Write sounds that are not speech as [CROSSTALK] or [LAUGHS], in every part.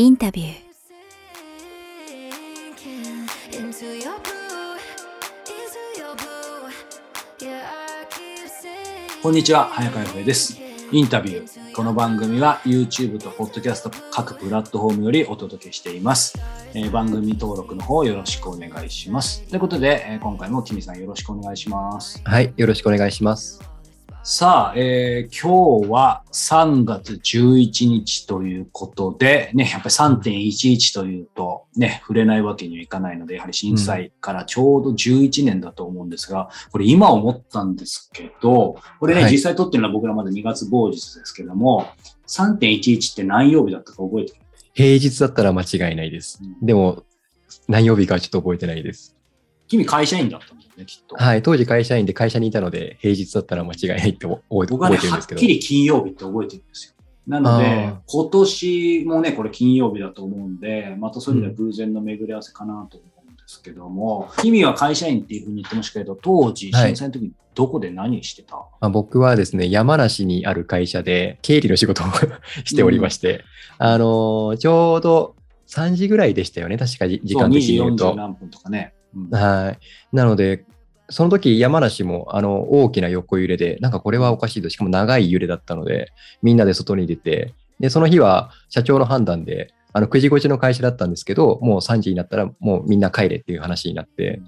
インタビュー.こんにちは、早川洋平です。インタビュー。この番組は YouTube と Podcast 各プラットフォームよりお届けしています。えー番組登録の方よろしくお願いします。ということで、えー今回もキミさんよろしくお願いします。はい、よろしくお願いします。さあ、えー今日は3月11日ということで、ね、やっぱり3.11というと、ね、触れないわけにはいかないので、やはり震災からちょうど11年だと思うんですが、これ今思ったんですけど、これね、はい実際撮ってるのは僕らまだ2月某日ですけども、3.11って何曜日だったか覚えてる？平日だったら間違いないです。でも、何曜日かはちょっと覚えてないです。君会社員だったんだよね、きっと。はい、当時会社員で会社にいたので、平日だったら間違いないって覚え僕はね、覚えてるんですけどはっき。り金曜日って覚えてるんですよ。なので今年もね、これ金曜日だと思うんで、またそれで偶然の巡り合わせかなと思うんですけども、君は会社員っていうふうに言ってましたけど、当時、はい震災の時、どこで何してた、まあ、僕はですね、山梨にある会社で経理の仕事をしておりまして、あのーちょうど3時ぐらいでしたよね、確かじ時間2時40的に言うと。何分とかね。うんはい。なので、その時山梨もあの大きな横揺れで、なんかこれはおかしいと、しかも長い揺れだったので、みんなで外に出て、で、その日は社長の判断で、あの9時5時の会社だったんですけど、もう3時になったらもうみんな帰れっていう話になって、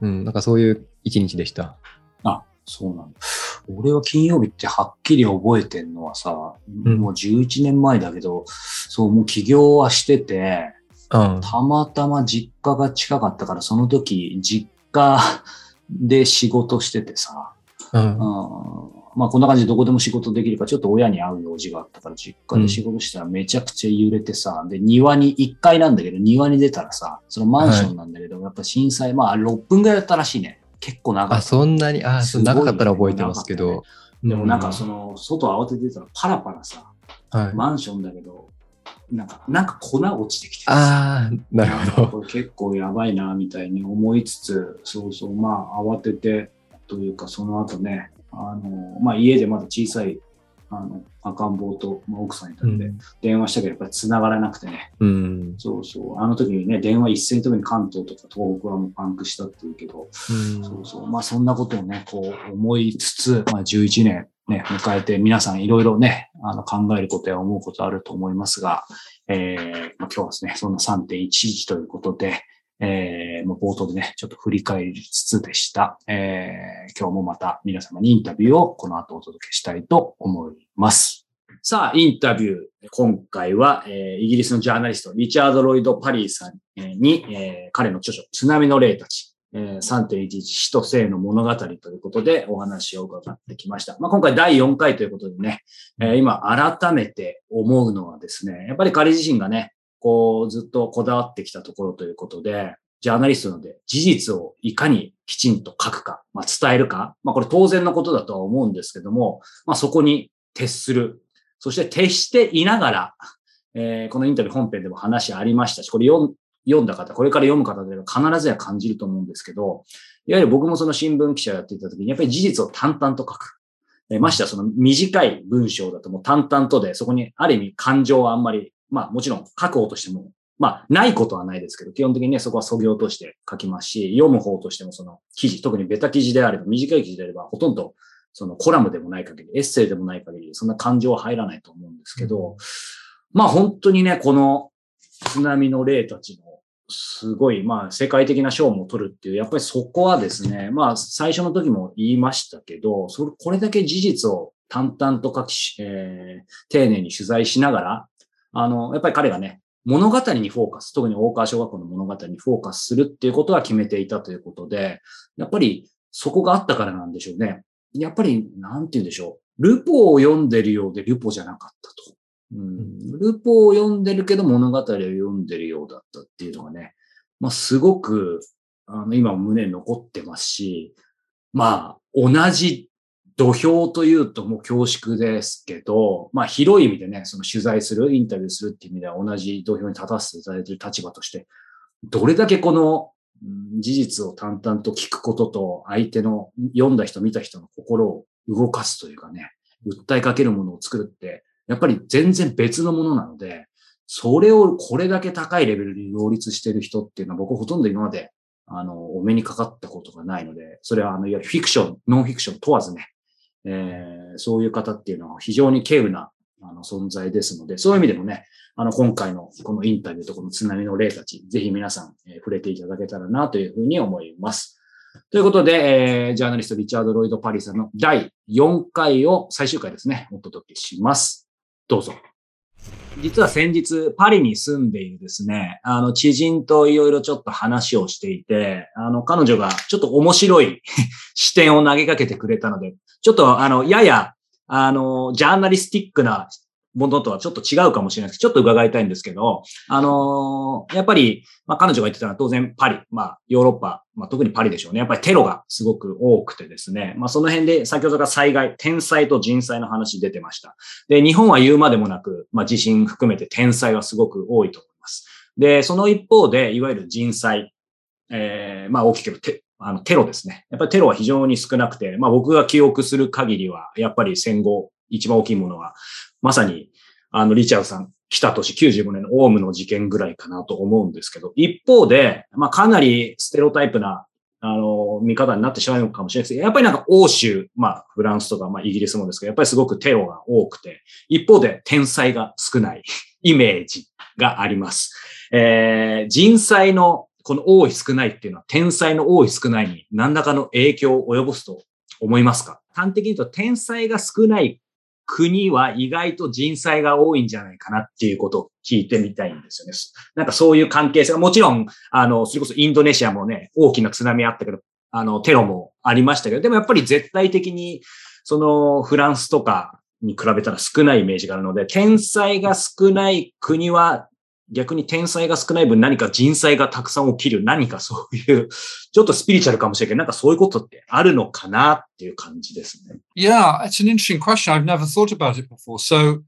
うん、なんかそういう一日でした。あ、そうなんだ。俺は金曜日ってはっきり覚えてんのはさ、んもう11年前だけど、そう、もう起業はしてて、うん。たまたま実家が近かったから、その時、実家 [LAUGHS] で仕事しててさ、うんうんまあこんな感じでどこでも仕事できるから、ちょっと親に会う用事があったから、実家で仕事したらめちゃくちゃ揺れてさ、で、庭に、1階なんだけど、庭に出たらさ、そのマンションなんだけど、やっぱ震災、まあ6分ぐらいだったらしいね。結構長かあ、った。そんなに、あ、そうすごい長かったら覚えてますけど。でもなんかうその、外慌てて出たらパラパラさ、はい、マンションだけど、なんか、なんか粉落ちてきてさああ、なるほど。これ結構やばいな、みたいに思いつつ、そうそう、まあ、慌てて、というか、その後ね、あの、まあ、家でまだ小さい、あの、赤ん坊と、まあ、奥さんいたんで、電話したけど、やっぱり繋がらなくてね、うん。そうそう、あの時にね、電話一斉に特に関東とか東北はもうパンクしたっていうけど、うん。そうそう、まあ、そんなことをね、こう、思いつつ、まあ、11年、ね、迎えて、皆さんいろいろね、あの、考えることや思うことあると思いますが、えー、今日はですね、そんな3.11ということで、えー、もう冒頭でね、ちょっと振り返りつつでした。えー、今日もまた皆様にインタビューをこの後お届けしたいと思います。さあ、インタビュー。今回は、えーイギリスのジャーナリスト、リチャード・ロイド・パリーさんに、えー彼の著書、津波の霊たち、えー3.11死と生の物語ということでお話を伺ってきました。まあ、今回第4回ということでね、えー今改めて思うのはですね、やっぱり彼自身がね、こうずっとこだわってきたところということで、ジャーナリストなので事実をいかにきちんと書くか、まあ、伝えるか、まあこれ当然のことだとは思うんですけども、まあそこに徹する。そして徹していながら、えーこのインタビュー本編でも話ありましたし、これ読んだ方、これから読む方であれば必ずや感じると思うんですけど、いわゆる僕もその新聞記者をやっていた時に、やっぱり事実を淡々と書く。えーましてはその短い文章だともう淡々とで、そこにある意味感情はあんまり、まあもちろん書く方としても、まあないことはないですけど、基本的にね、そこはそぎ落として書きますし、読む方としてもその記事、特にベタ記事であれば、短い記事であれば、ほとんどそのコラムでもない限り、エッセイでもない限り、そんな感情は入らないと思うんですけど、まあ本当にね、この津波の霊たちのすごい、まあ世界的な賞も取るっていう、やっぱりそこはですね、まあ最初の時も言いましたけど、それこれだけ事実を淡々と書きし、えー丁寧に取材しながら、あの、やっぱり彼がね、物語にフォーカス、特に大川小学校の物語にフォーカスするっていうことは決めていたということで、やっぱりそこがあったからなんでしょうね。やっぱり、なんて言うんでしょう。ルポを読んでるようでルポじゃなかったと。うん、ルポを読んでるけど物語を読んでるようだったっていうのがね、まあすごく、あの、今も胸に残ってますし、まあ、同じ土俵というともう恐縮ですけど、まあ広い意味でね、その取材する、インタビューするっていう意味では同じ土俵に立たせていただいている立場として、どれだけこのうん事実を淡々と聞くことと、相手の読んだ人、見た人の心を動かすというかね、訴えかけるものを作るって、やっぱり全然別のものなので、それをこれだけ高いレベルに両立してる人っていうのは僕ほとんど今まで、あの、お目にかかったことがないので、それはあの、いわゆるフィクション、ノンフィクション問わずね、えー、そういう方っていうのは非常に稀有なあの存在ですので、そういう意味でもね、あの、今回のこのインタビューとこの津波の例たち、ぜひ皆さん、えー、触れていただけたらなというふうに思います。ということで、えー、ジャーナリストリチャード・ロイド・パリさんの第4回を最終回ですね、お届けします。どうぞ。実は先日、パリに住んでいるですね、あの、知人といろいろちょっと話をしていて、あの、彼女がちょっと面白い [LAUGHS] 視点を投げかけてくれたので、ちょっと、あの、やや、あの、ジャーナリスティックなものとはちょっと違うかもしれないですちょっと伺いたいんですけど、あのー、やっぱり、まあ彼女が言ってたのは当然パリ、まあヨーロッパ、まあ特にパリでしょうね。やっぱりテロがすごく多くてですね、まあその辺で先ほどから災害、天災と人災の話出てました。で、日本は言うまでもなく、まあ地震含めて天災はすごく多いと思います。で、その一方で、いわゆる人災、えー、まあ大きくテあのテロですね。やっぱりテロは非常に少なくて、まあ僕が記憶する限りは、やっぱり戦後一番大きいものは、まさに、あの、リチャードさん来た年95年のオウムの事件ぐらいかなと思うんですけど、一方で、まあかなりステロタイプな、あの、見方になってしまうのかもしれないですけど、やっぱりなんか欧州、まあフランスとか、まあイギリスもですけど、やっぱりすごくテロが多くて、一方で天災が少ない [LAUGHS] イメージがあります。えー、人災のこの多い少ないっていうのは天才の多い少ないに何らかの影響を及ぼすと思いますか？端的に言うと天才が少ない国は意外と人災が多いんじゃないかなっていうことを聞いてみたいんですよね。なんかそういう関係性が、もちろん、あの、それこそインドネシアもね、大きな津波あったけど、あの、テロもありましたけど、でもやっぱり絶対的に、その、フランスとかに比べたら少ないイメージがあるので、天災が少ない国は逆に天才が少ない分何か人災がたくさん起きる、何かそういう、[LAUGHS] ちょっとスピリチュアルかもしれないけど、なんかそういうことってあるのかなっていう感じですね。Yeah, it's an interesting question. I've never thought about it before. So,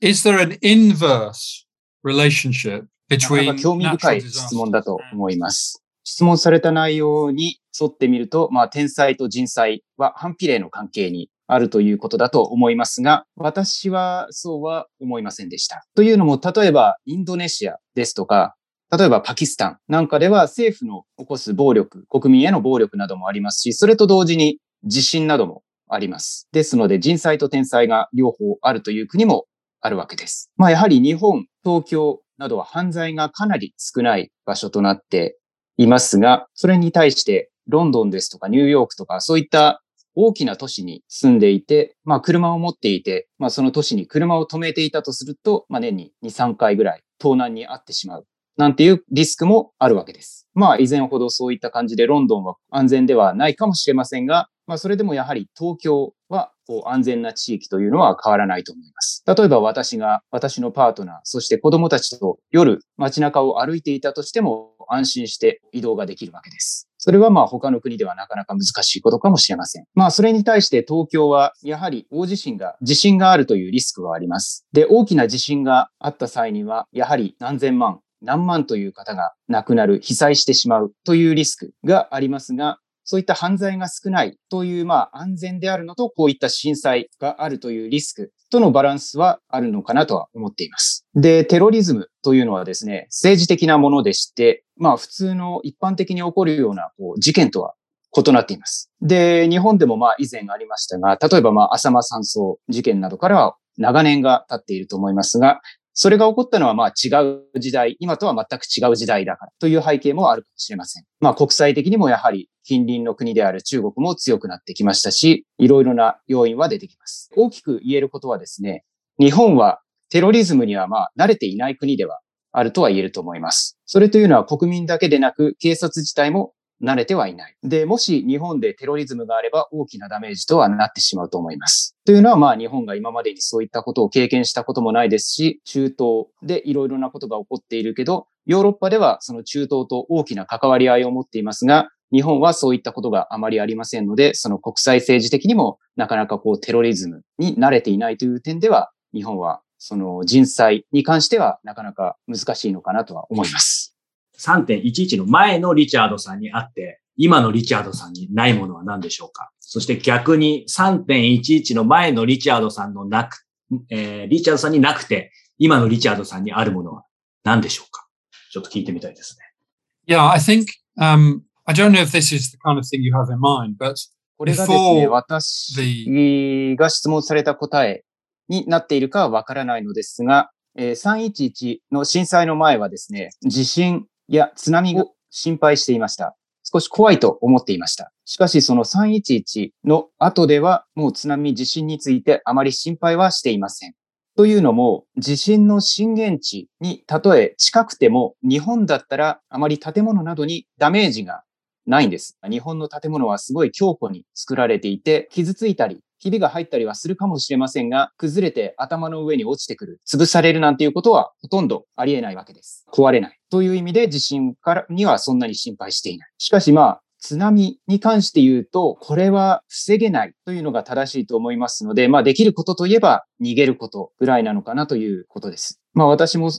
is there an inverse relationship between 興味深い質問だと思います。質問された内容に沿ってみると、まあ、天才と人災は反比例の関係にあるということだと思いますが、私はそうは思いませんでした。というのも、例えばインドネシアですとか、例えばパキスタンなんかでは政府の起こす暴力、国民への暴力などもありますし、それと同時に地震などもあります。ですので人災と天災が両方あるという国もあるわけです。まあやはり日本、東京などは犯罪がかなり少ない場所となっていますが、それに対してロンドンですとかニューヨークとかそういった大きな都市に住んでいて、まあ車を持っていて、まあその都市に車を止めていたとすると、まあ年に2、3回ぐらい盗難に遭ってしまう。なんていうリスクもあるわけです。まあ以前ほどそういった感じでロンドンは安全ではないかもしれませんが、まあそれでもやはり東京はこう安全な地域というのは変わらないと思います。例えば私が私のパートナー、そして子供たちと夜街中を歩いていたとしても安心して移動ができるわけです。それはまあ他の国ではなかなか難しいことかもしれません。まあそれに対して東京はやはり大地震が、地震があるというリスクはあります。で、大きな地震があった際には、やはり何千万、何万という方が亡くなる、被災してしまうというリスクがありますが、そういった犯罪が少ないという、まあ、安全であるのと、こういった震災があるというリスクとのバランスはあるのかなとは思っています。で、テロリズムというのはですね、政治的なものでして、まあ、普通の一般的に起こるようなこう事件とは異なっています。で、日本でもまあ以前ありましたが、例えばまあ浅間山荘事件などからは長年が経っていると思いますが、それが起こったのはまあ違う時代、今とは全く違う時代だからという背景もあるかもしれません。まあ国際的にもやはり近隣の国である中国も強くなってきましたし、いろいろな要因は出てきます。大きく言えることはですね、日本はテロリズムにはまあ慣れていない国ではあるとは言えると思います。それというのは国民だけでなく警察自体も慣れてはいない。で、もし日本でテロリズムがあれば大きなダメージとはなってしまうと思います。というのはまあ日本が今までにそういったことを経験したこともないですし、中東でいろいろなことが起こっているけど、ヨーロッパではその中東と大きな関わり合いを持っていますが、日本はそういったことがあまりありませんので、その国際政治的にもなかなかこうテロリズムに慣れていないという点では、日本はその人災に関してはなかなか難しいのかなとは思います。3.11の前のリチャードさんにあって、今のリチャードさんにないものは何でしょうか？そして逆に3.11の前のリチャードさんのなく、えー、リチャードさんになくて、今のリチャードさんにあるものは何でしょうか？ちょっと聞いてみたいですね。Yeah, I think um, I don't know if this is the kind of thing you have in mind, but これがですね、私が質問された答えになっているかはわからないのですが、えー311の震災の前はですね、地震や津波を心配していました。少し怖いと思っていました。しかしその311の後ではもう津波地震についてあまり心配はしていません。というのも、地震の震源地にたとえ近くても、日本だったらあまり建物などにダメージがないんです。日本の建物はすごい強固に作られていて、傷ついたり、ひびが入ったりはするかもしれませんが、崩れて頭の上に落ちてくる、潰されるなんていうことはほとんどありえないわけです。壊れない。という意味で地震からにはそんなに心配していない。しかしまあ、津波に関して言うと、これは防げないというのが正しいと思いますので、まあできることといえば逃げることぐらいなのかなということです。まあ私も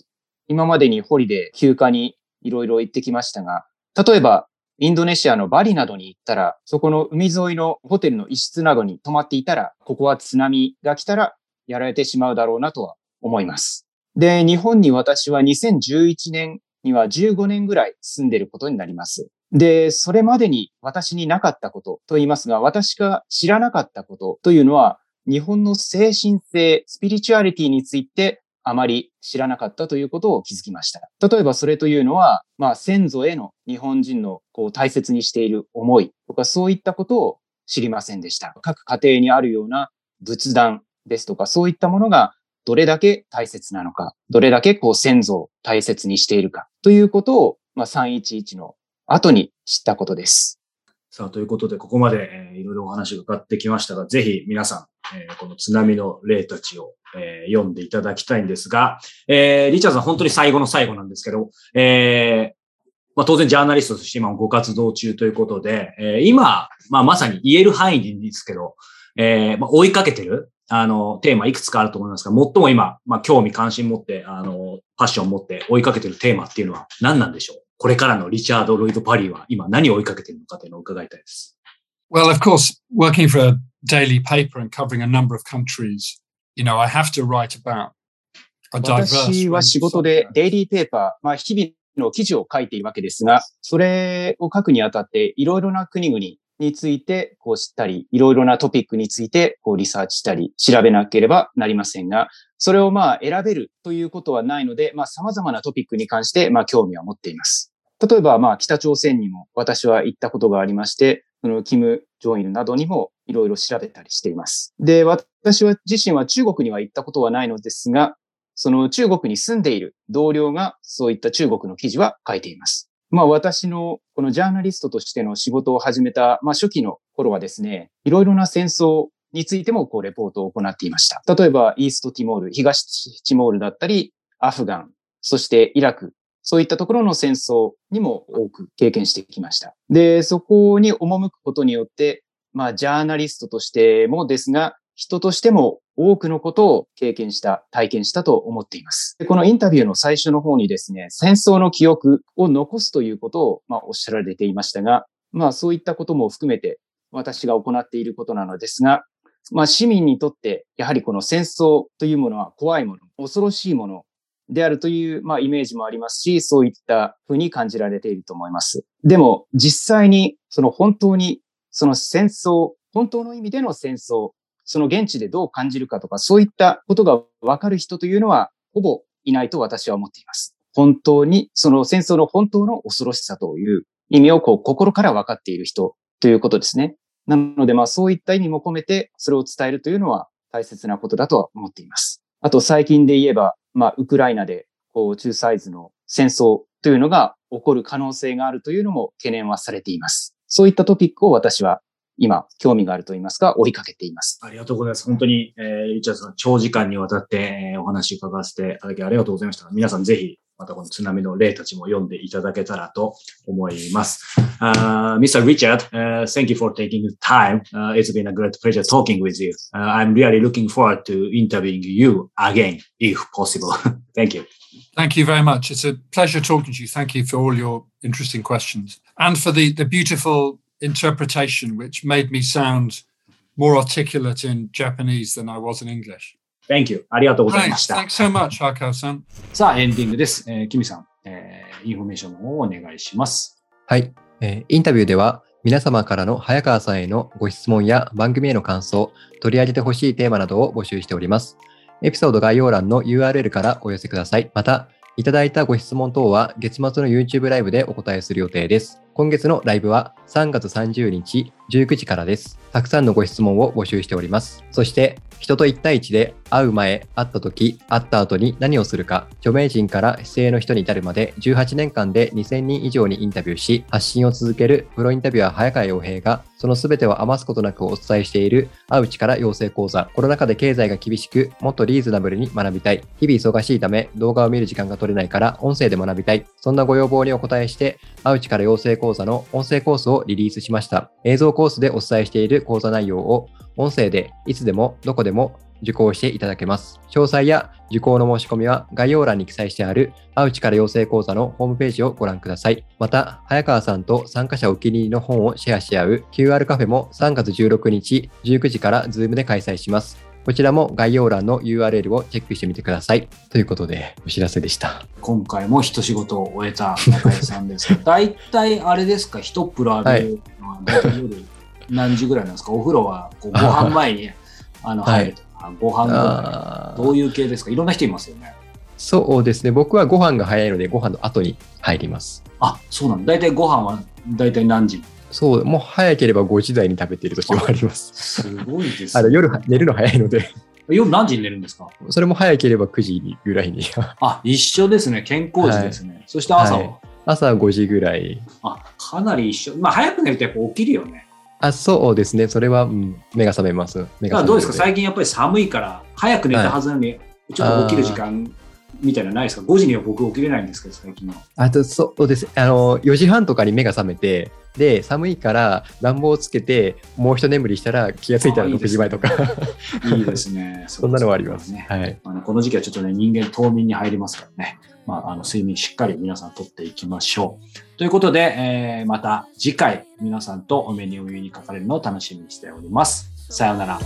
今までにホリデー休暇にいろいろ行ってきましたが、例えばインドネシアのバリなどに行ったら、そこの海沿いのホテルの一室などに泊まっていたら、ここは津波が来たらやられてしまうだろうなとは思います。で、日本に私は2011年には15年ぐらい住んでることになります。で、それまでに私になかったことと言いますが、私が知らなかったことというのは、日本の精神性、スピリチュアリティについてあまり知らなかったということを気づきました。例えばそれというのは、まあ先祖への日本人のこう大切にしている思いとかそういったことを知りませんでした。各家庭にあるような仏壇ですとかそういったものがどれだけ大切なのか、どれだけこう先祖を大切にしているかということを、まあ311の後に知ったことです。さあ、ということで、ここまで、えーいろいろお話が伺ってきましたが、ぜひ皆さん、えーこの津波の例たちを、えー読んでいただきたいんですが、えーリチャードさん、本当に最後の最後なんですけど、えーまあ、当然ジャーナリストとして今ご活動中ということで、えー今、まあ、まさに言える範囲でですけど、えーまあ、追いかけてる、あの、テーマいくつかあると思いますが、最も今、まあ、興味関心持って、あの、パッション持って追いかけてるテーマっていうのは何なんでしょう？これからのリチャード・ロイド・パリーは今何を追いかけてるのかというのを伺いたいです。Well, of course, working for a daily paper and covering a number of countries, you know, I have to write about a diverse 私は仕事で.デイリーペーパー、まあ日々の記事を書いているわけですが、それを書くにあたっていろいろな国々についてこう知ったり、いろいろなトピックについてこうリサーチしたり、調べなければなりませんが、それをまあ選べるということはないので、まあ様々なトピックに関してまあ興味は持っています。例えばまあ北朝鮮にも私は行ったことがありまして、そのキム・ジョンイルなどにもいろいろ調べたりしています。で、私は自身は中国には行ったことはないのですが、その中国に住んでいる同僚がそういった中国の記事は書いています。まあ私のこのジャーナリストとしての仕事を始めた、まあ初期の頃はですね、いろいろな戦争についてもこうレポートを行っていました。例えばイーストティモール、東ティモールだったり、アフガン、そしてイラク、そういったところの戦争にも多く経験してきました。で、そこに赴くことによって、まあジャーナリストとしてもですが、人としても多くのことを経験した、体験したと思っています。このインタビューの最初の方にですね、戦争の記憶を残すということを、まあ、おっしゃられていましたが、まあそういったことも含めて私が行っていることなのですが、まあ市民にとってやはりこの戦争というものは怖いもの、恐ろしいものであるという、まあ、イメージもありますし、そういった風に感じられていると思います。でも実際にその本当にその戦争、本当の意味での戦争、その現地でどう感じるかとか、そういったことがわかる人というのは、ほぼいないと私は思っています。本当に、その戦争の本当の恐ろしさという意味をこう心から分かっている人ということですね。なので、まあそういった意味も込めて、それを伝えるというのは大切なことだとは思っています。あと最近で言えば、まあウクライナで、こう中サイズの戦争というのが起こる可能性があるというのも懸念はされています。そういったトピックを私は今、興味があると言いますか、追いかけています。ありがとうございます。本当に、えー、リチャーさん、長時間にわたって、えーお話伺わせていただきありがとうございました。皆さんぜひ、またこの津波の例たちも読んでいただけたらと思います。Uh, Mr. Richard, uh, thank you for taking the time. Uh, it's been a great pleasure talking with you. Uh, I'm really looking forward to interviewing you again, if possible. [LAUGHS] thank you. Thank you very much. It's a pleasure talking to you. Thank you for all your interesting questions and for the, the beautiful interpretation, which made me sound more articulate in Japanese than I was in English. Thank you. ありがとうございました。thanks so much, Hakao san. さあ、エンディングです。えーキミさん、えーインフォメーションの方をお願いします。はい、えーインタビューでは皆様からの早川さんへのご質問や番組への感想、取り上げてほしいテーマなどを募集しております。エピソード概要欄の URL からお寄せください。また、いただいたご質問等は月末の YouTube ライブでお答えする予定です。今月のライブは3月30日19時からです。たくさんのご質問を募集しております。そして、人と1対1で会う前、会った時、会った後に何をするか、著名人から市井の人に至るまで18年間で2000人以上にインタビューし、発信を続けるプロインタビュアー早川洋平が、その全てを余すことなくお伝えしている会う力養成講座。コロナ禍で経済が厳しく、もっとリーズナブルに学びたい。日々忙しいため、動画を見る時間が取れないから、音声で学びたい。そんなご要望にお答えして、会う力養成講座の音声コースをリリースしました。映像コースでお伝えしている講座内容を、音声でいつでもどこでも受講していただけます。詳細や受講の申し込みは概要欄に記載してある会う力養成講座のホームページをご覧ください。また、早川さんと参加者お気に入りの本をシェアし合う QR カフェも3月16日19時から Zoom で開催します。こちらも概要欄の URL をチェックしてみてください。ということで、お知らせでした。今回も一仕事を終えた中井さんですが、[LAUGHS] 大体あれですか、一プロ浴びるのは、[LAUGHS] 大体夜何時ぐらいなんですか？お風呂はこうご飯前に [LAUGHS] あのはい入るとか、ご飯後どういう系ですか？いろんな人いますよね。そうですね。僕はご飯が早いので、ご飯の後に入ります。あ、そうなの。大体ご飯は大体何時？そう、もう早ければ5時台に食べている時もあります。すごいですあのね。夜寝るの早いので、夜何時に寝るんですか？それも早ければ9時ぐらいに。あ、一緒ですね。健康時ですね。そして朝は、はい朝5時ぐらい。あ、かなり一緒。まあ、早く寝るとやっぱ起きるよね。あ、そうですね。それは、うん目が覚めます。目が覚めどうですか？最近やっぱり寒いから、早く寝たはずなのに、ちょっと起きる時間みたいなのないですか ?5 時には僕起きれないんですけど、最近は。あと、そうです。あの、4時半とかに目が覚めて、で、寒いから暖房をつけて、もう一眠りしたら気がついたら6あいいですね時前とか、いいですね。[LAUGHS] そんなのはあります。ね。はい。あのこの時期はちょっとね、人間冬眠に入りますからね。まあ、あの睡眠しっかり皆さんとっていきましょう。ということで、えー、また次回皆さんとお目にお目にかかれるのを楽しみにしております。さようなら。